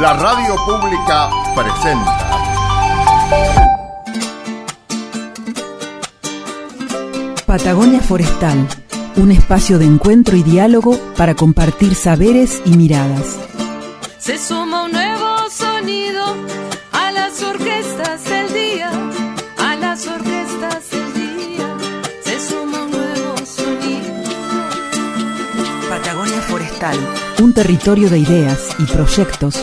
La radio pública presenta. Patagonia Forestal, un espacio de encuentro y diálogo para compartir saberes y miradas. Se suma un nuevo sonido a las orquestas del día, a las orquestas del día. Se suma un nuevo sonido. Patagonia Forestal, un territorio de ideas y proyectos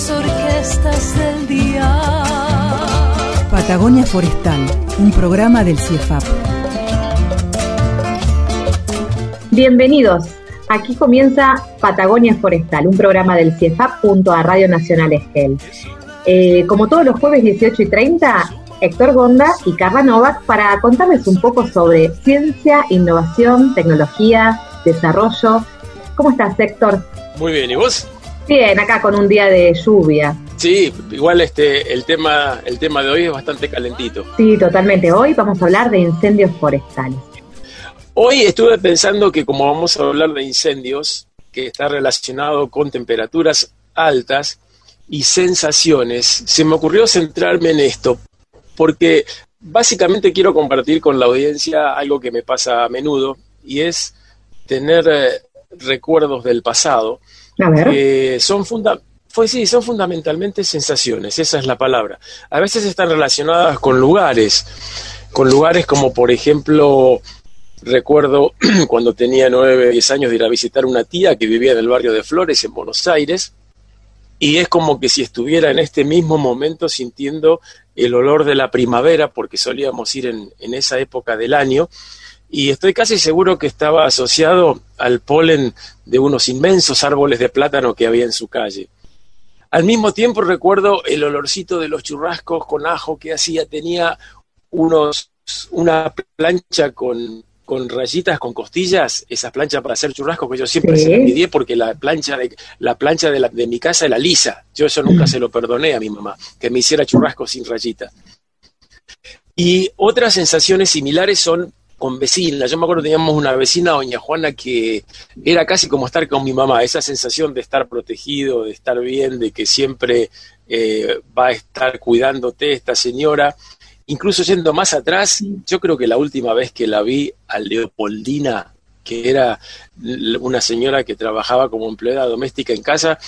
las orquestas del día. Patagonia Forestal, un programa del CIEFAP. Bienvenidos. Aquí comienza Patagonia Forestal, un programa del CIEFAP junto a Radio Nacional Esquel. Eh, como todos los jueves 18 y 30, Héctor Gonda y Carla Novak para contarles un poco sobre ciencia, innovación, tecnología, desarrollo. ¿Cómo estás, Héctor? Muy bien, ¿y vos? Bien, acá con un día de lluvia. Sí, igual este el tema el tema de hoy es bastante calentito. Sí, totalmente. Hoy vamos a hablar de incendios forestales. Hoy estuve pensando que como vamos a hablar de incendios, que está relacionado con temperaturas altas y sensaciones, se me ocurrió centrarme en esto, porque básicamente quiero compartir con la audiencia algo que me pasa a menudo, y es tener eh, recuerdos del pasado, Son funda pues son fundamentalmente sensaciones, esa es la palabra. A veces están relacionadas con lugares, con lugares como por ejemplo, recuerdo cuando tenía nueve, diez años de ir a visitar una tía que vivía en el barrio de Flores, en Buenos Aires, y es como que si estuviera en este mismo momento sintiendo el olor de la primavera, porque solíamos ir en, en esa época del año, y estoy casi seguro que estaba asociado al polen de unos inmensos árboles de plátano que había en su calle. Al mismo tiempo recuerdo el olorcito de los churrascos con ajo que hacía, tenía unos, una plancha con, con rayitas, con costillas, esas planchas para hacer churrascos que yo siempre Sí. se las envidié porque la plancha de, la plancha de, la- de mi casa era lisa. Yo eso nunca se lo perdoné a mi mamá, que me hiciera churrascos sin rayitas. Y otras sensaciones similares son con vecinas. Yo me acuerdo que teníamos una vecina, doña Juana, que era casi como estar con mi mamá, esa sensación de estar protegido, de estar bien, de que siempre eh, va a estar cuidándote esta señora. Incluso yendo más atrás, yo creo que la última vez que la vi a Leopoldina, que era una señora que trabajaba como empleada doméstica en casa,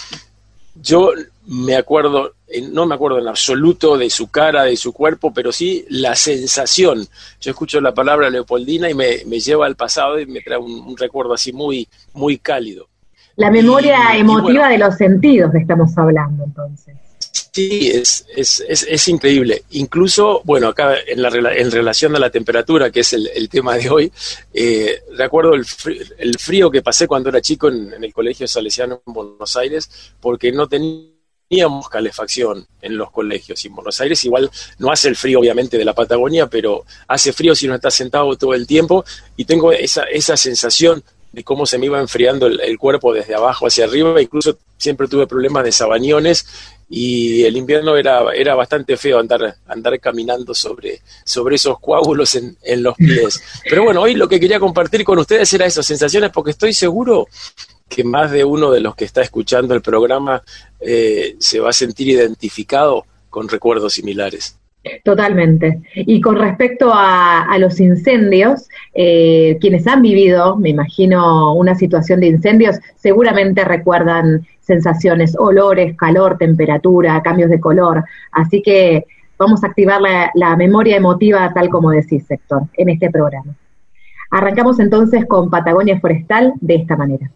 yo me acuerdo, no me acuerdo en absoluto de su cara, de su cuerpo, pero sí la sensación. Yo escucho la palabra Leopoldina y me, me lleva al pasado y me trae un, un recuerdo así muy, muy cálido. La memoria Y- y emotiva bueno. de los sentidos que estamos hablando entonces. Sí, es, es, es, es increíble. Incluso, bueno, acá en, la, en relación a la temperatura, que es el, el tema de hoy, eh, recuerdo el frío, el frío que pasé cuando era chico en, en el Colegio Salesiano en Buenos Aires, porque no teníamos calefacción en los colegios. Y en Buenos Aires igual no hace el frío, obviamente, de la Patagonia, pero hace frío si uno está sentado todo el tiempo. Y tengo esa, esa sensación de cómo se me iba enfriando el, el cuerpo desde abajo hacia arriba. Incluso siempre tuve problemas de sabañones y el invierno era, era bastante feo andar, andar caminando sobre, sobre esos coágulos en, en los pies. Pero bueno, hoy lo que quería compartir con ustedes era esas sensaciones, porque estoy seguro que más de uno de los que está escuchando el programa eh, se va a sentir identificado con recuerdos similares. Totalmente. Y con respecto a, los incendios, eh, quienes han vivido, me imagino, una situación de incendios, seguramente recuerdan sensaciones, olores, calor, temperatura, cambios de color. Así que vamos a activar la, la memoria emotiva tal como decís, Héctor, en este programa. Arrancamos entonces con Patagonia Forestal de esta manera.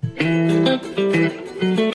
thank you.